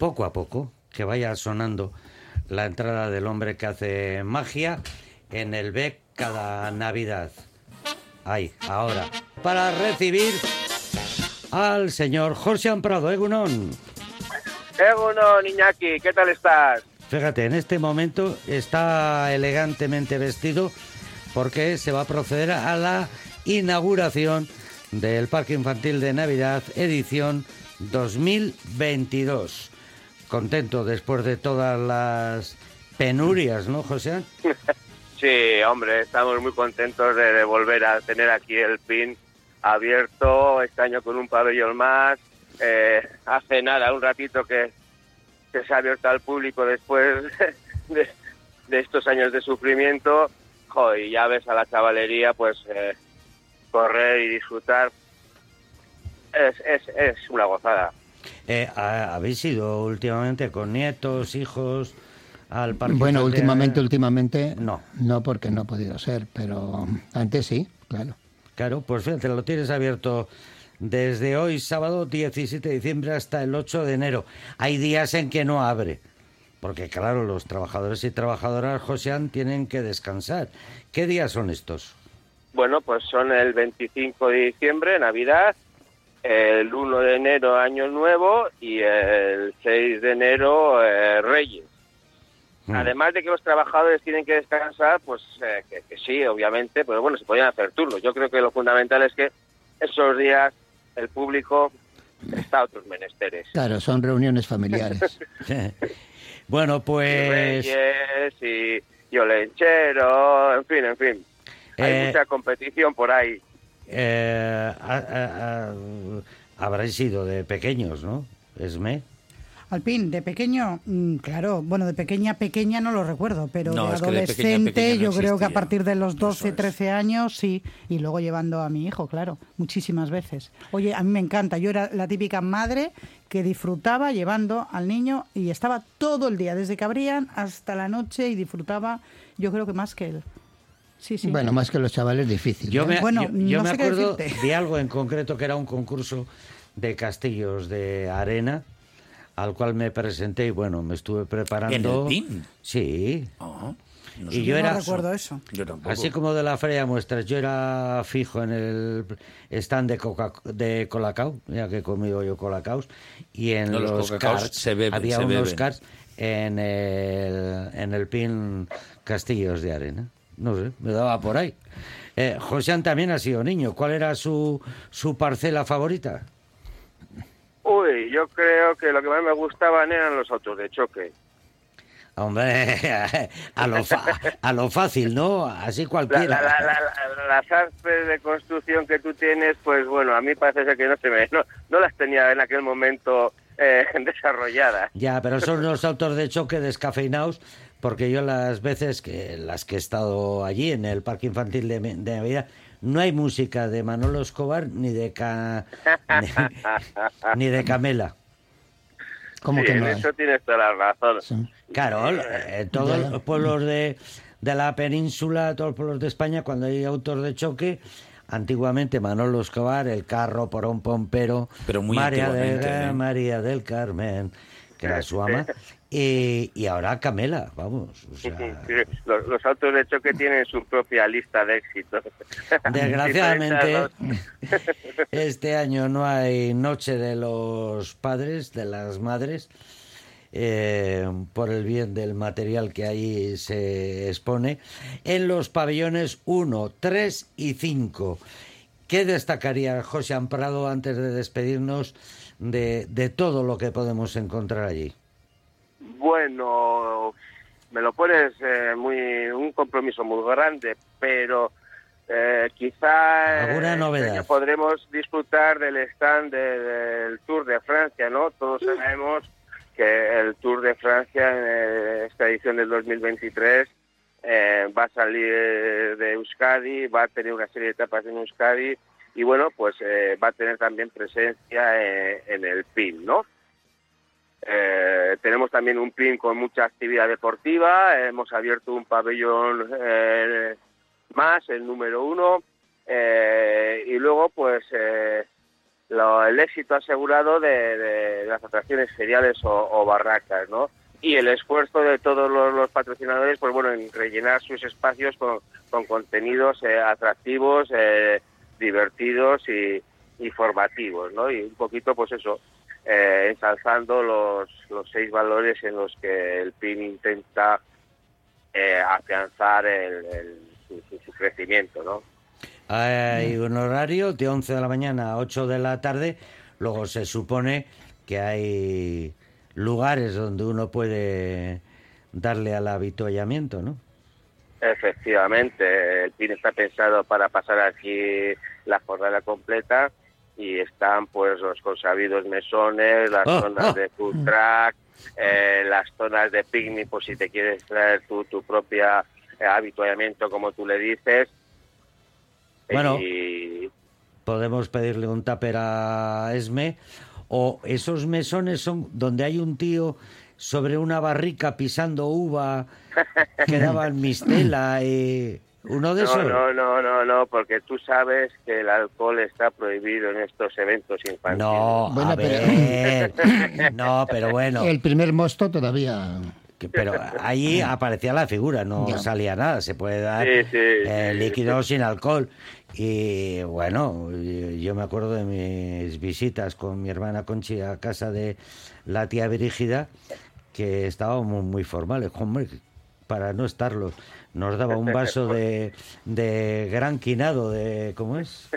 poco a poco, que vaya sonando la entrada del hombre que hace magia en el BEC cada Navidad. Ahí, ahora, para recibir al señor Jorge Prado, Egunon. Egunon, Iñaki, ¿qué tal estás? Fíjate, en este momento está elegantemente vestido porque se va a proceder a la inauguración del Parque Infantil de Navidad edición 2022. Contento después de todas las penurias, ¿no, José? Sí, hombre, estamos muy contentos de, volver a tener aquí el PIN abierto, este año con un pabellón más. Eh, hace nada, un ratito que, se ha abierto al público después de, estos años de sufrimiento. y ya ves a la chavalería, pues eh, correr y disfrutar. Es, es, es una gozada. Eh, ¿Habéis ido últimamente con nietos, hijos? Al parque bueno, últimamente, últimamente no. No, porque no ha podido ser, pero antes sí, claro. Claro, pues fíjate, lo tienes abierto desde hoy, sábado 17 de diciembre, hasta el 8 de enero. Hay días en que no abre, porque claro, los trabajadores y trabajadoras, Josean, tienen que descansar. ¿Qué días son estos? Bueno, pues son el 25 de diciembre, Navidad, el 1 de enero, Año Nuevo, y el 6 de enero, eh, Reyes. Mm. Además de que los trabajadores tienen que descansar, pues eh, que, sí, obviamente, pero bueno, se podían hacer turnos. Yo creo que lo fundamental es que esos días el público está a otros menesteres. Claro, son reuniones familiares. bueno, pues... Y Reyes y, y Olenchero, en fin, en fin. Hay eh, mucha competición por ahí. Eh, habréis sido de pequeños, ¿no? Esme. Alpín, de pequeño, mm, claro, bueno, de pequeña, pequeña no lo recuerdo, pero de adolescente yo creo que a partir de los 12, 13 años sí, y luego llevando a mi hijo, claro, muchísimas veces. Oye, a mí me encanta, yo era la típica madre que disfrutaba llevando al niño y estaba todo el día, desde que abrían hasta la noche y disfrutaba, yo creo que más que él. Sí, sí. Bueno, más que los chavales, difícil. Yo ¿eh? me, bueno, yo, me acuerdo de algo en concreto que era un concurso de castillos de arena al cual me presenté y bueno, me estuve preparando. ¿En el PIN? Sí. y yo, era, recuerdo eso. Así como de la feria muestras, yo era fijo en el stand de, Coca de Colacao, ya que he comido yo Colacaos, y en los, carts, se había unos carts en el, en el PIN Castillos de Arena. No sé, me daba por ahí. Eh, José también ha sido niño. ¿Cuál era su, su parcela favorita? Uy, yo creo que lo que más me gustaban eran los autos de choque. Hombre, a lo, a lo fácil, ¿no? Así cualquiera. las artes de construcción que tú tienes, pues bueno, a mí parece ser que no, se me, no, las tenía en aquel momento eh, desarrolladas. Ya, pero son los autos de choque descafeinados, porque yo las veces que las que he estado allí en el parque infantil de, de Navidad no hay música de Manolo Escobar ni de ni, de Camela. ¿Cómo que no en eso tienes toda la razón. Claro, eh, todos los pueblos de, de la península, todos los pueblos de España, cuando hay autos de choque, antiguamente Manolo Escobar, el carro por un pompero, Pero muy María, ¿eh? María del Carmen, que era su ama, y, y ahora Camela, vamos. los, autos de choque tienen su propia lista de éxitos. Desgraciadamente, este año no hay Noche de los Padres, de las Madres, eh, por el bien del material que ahí se expone, en los pabellones 1, 3 y 5. ¿Qué destacaría José Amprado antes de despedirnos de, de todo lo que podemos encontrar allí? Bueno, me lo pones eh, muy un compromiso muy grande, pero eh, quizá ¿Alguna novedad? podremos disfrutar del stand del Tour de Francia, ¿no? Todos sabemos que el Tour de Francia en esta edición del 2023 eh, va a salir de Euskadi, va a tener una serie de etapas en Euskadi y bueno, pues va a tener también presencia en el PIN, ¿no? Eh, tenemos también un PIN con mucha actividad deportiva, hemos abierto un pabellón eh, más, el número uno, eh, y luego pues el éxito asegurado de, las atracciones feriales o, barracas, ¿no? Y el esfuerzo de todos los, patrocinadores, pues bueno, en rellenar sus espacios con, contenidos eh, atractivos, eh, divertidos y, formativos, ¿no? Y un poquito, pues eso, eh, ensalzando los, los seis valores en los que el PIN intenta afianzar su crecimiento, ¿no? Hay un horario de 11 de la mañana a 8 de la tarde. Luego se supone que hay lugares donde uno puede darle al avituallamiento, ¿no? Efectivamente, el PIN está pensado para pasar aquí la jornada completa y están pues los consabidos mesones, las ah, zonas ah. de food track, eh, las zonas de picnic, por si te quieres traer tu, tu propia eh, habituallamiento, como tú le dices, bueno, podemos pedirle un tupper a Esme. O esos mesones son donde hay un tío sobre una barrica pisando uva que daban mistela y... ¿Uno de esos? No, no, no, no, porque tú sabes que el alcohol está prohibido en estos eventos infantiles. No, bueno, pero... no, pero bueno. El primer mosto todavía pero ahí aparecía la figura, no salía nada. Se puede dar eh, líquido sin alcohol. Y bueno, yo me acuerdo de mis visitas con mi hermana Conchi a casa de la tía Brígida, que estábamos muy formales. Hombre, para no estarlo nos daba un vaso de, de gran quinado, de ¿cómo es?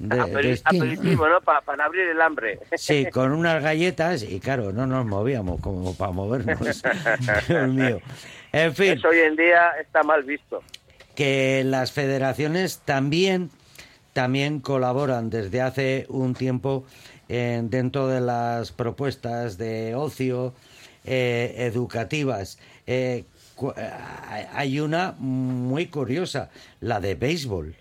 De, aperitivo, ¿no? Para, abrir el hambre. Sí, con unas galletas y claro, no nos movíamos como para movernos. Dios mío. En fin. hoy en día está mal visto. Que las federaciones también, también colaboran desde hace un tiempo en, dentro de las propuestas de ocio eh, educativas. Eh, eh, hay una muy curiosa, la de béisbol.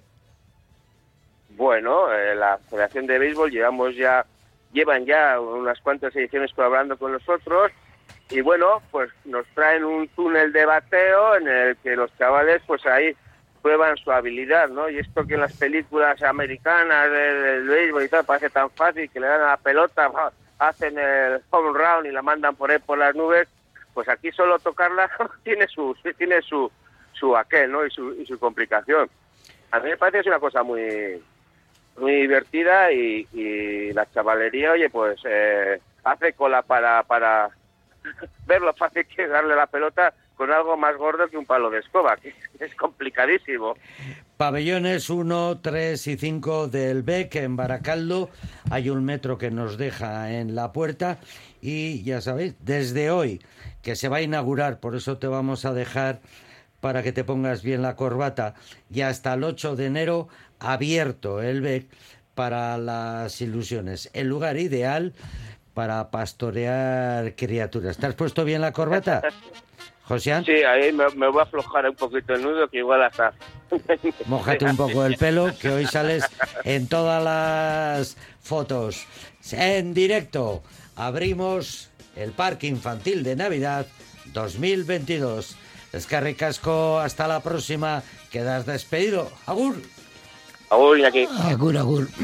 Bueno, eh, la Federación de Béisbol llevamos ya, llevan ya unas cuantas ediciones colaborando con nosotros y bueno, pues nos traen un túnel de bateo en el que los chavales pues ahí prueban su habilidad, ¿no? Y esto que en las películas americanas del, béisbol y tal parece tan fácil que le dan a la pelota, hacen el home run y la mandan por ahí por las nubes, pues aquí solo tocarla tiene su tiene su su aquel no y su, y su complicación a mí me parece que es una cosa muy muy divertida y, la chavalería oye pues eh, hace cola para para ver lo fácil que darle la pelota con algo más gordo que un palo de escoba, que es complicadísimo. Pabellones 1, 3 y 5 del BEC en Baracaldo. Hay un metro que nos deja en la puerta y ya sabéis, desde hoy que se va a inaugurar, por eso te vamos a dejar para que te pongas bien la corbata, y hasta el 8 de enero abierto el BEC para las ilusiones. El lugar ideal para pastorear criaturas. ¿Te has puesto bien la corbata? Josian. Sí, ahí me, voy a aflojar un poquito el nudo, que igual hasta... Mójate un poco el pelo, que hoy sales en todas las fotos. En directo, abrimos el Parque Infantil de Navidad 2022. Escarricasco, hasta la próxima. Quedas despedido. Agur. Agur, aquí. Agur, agur.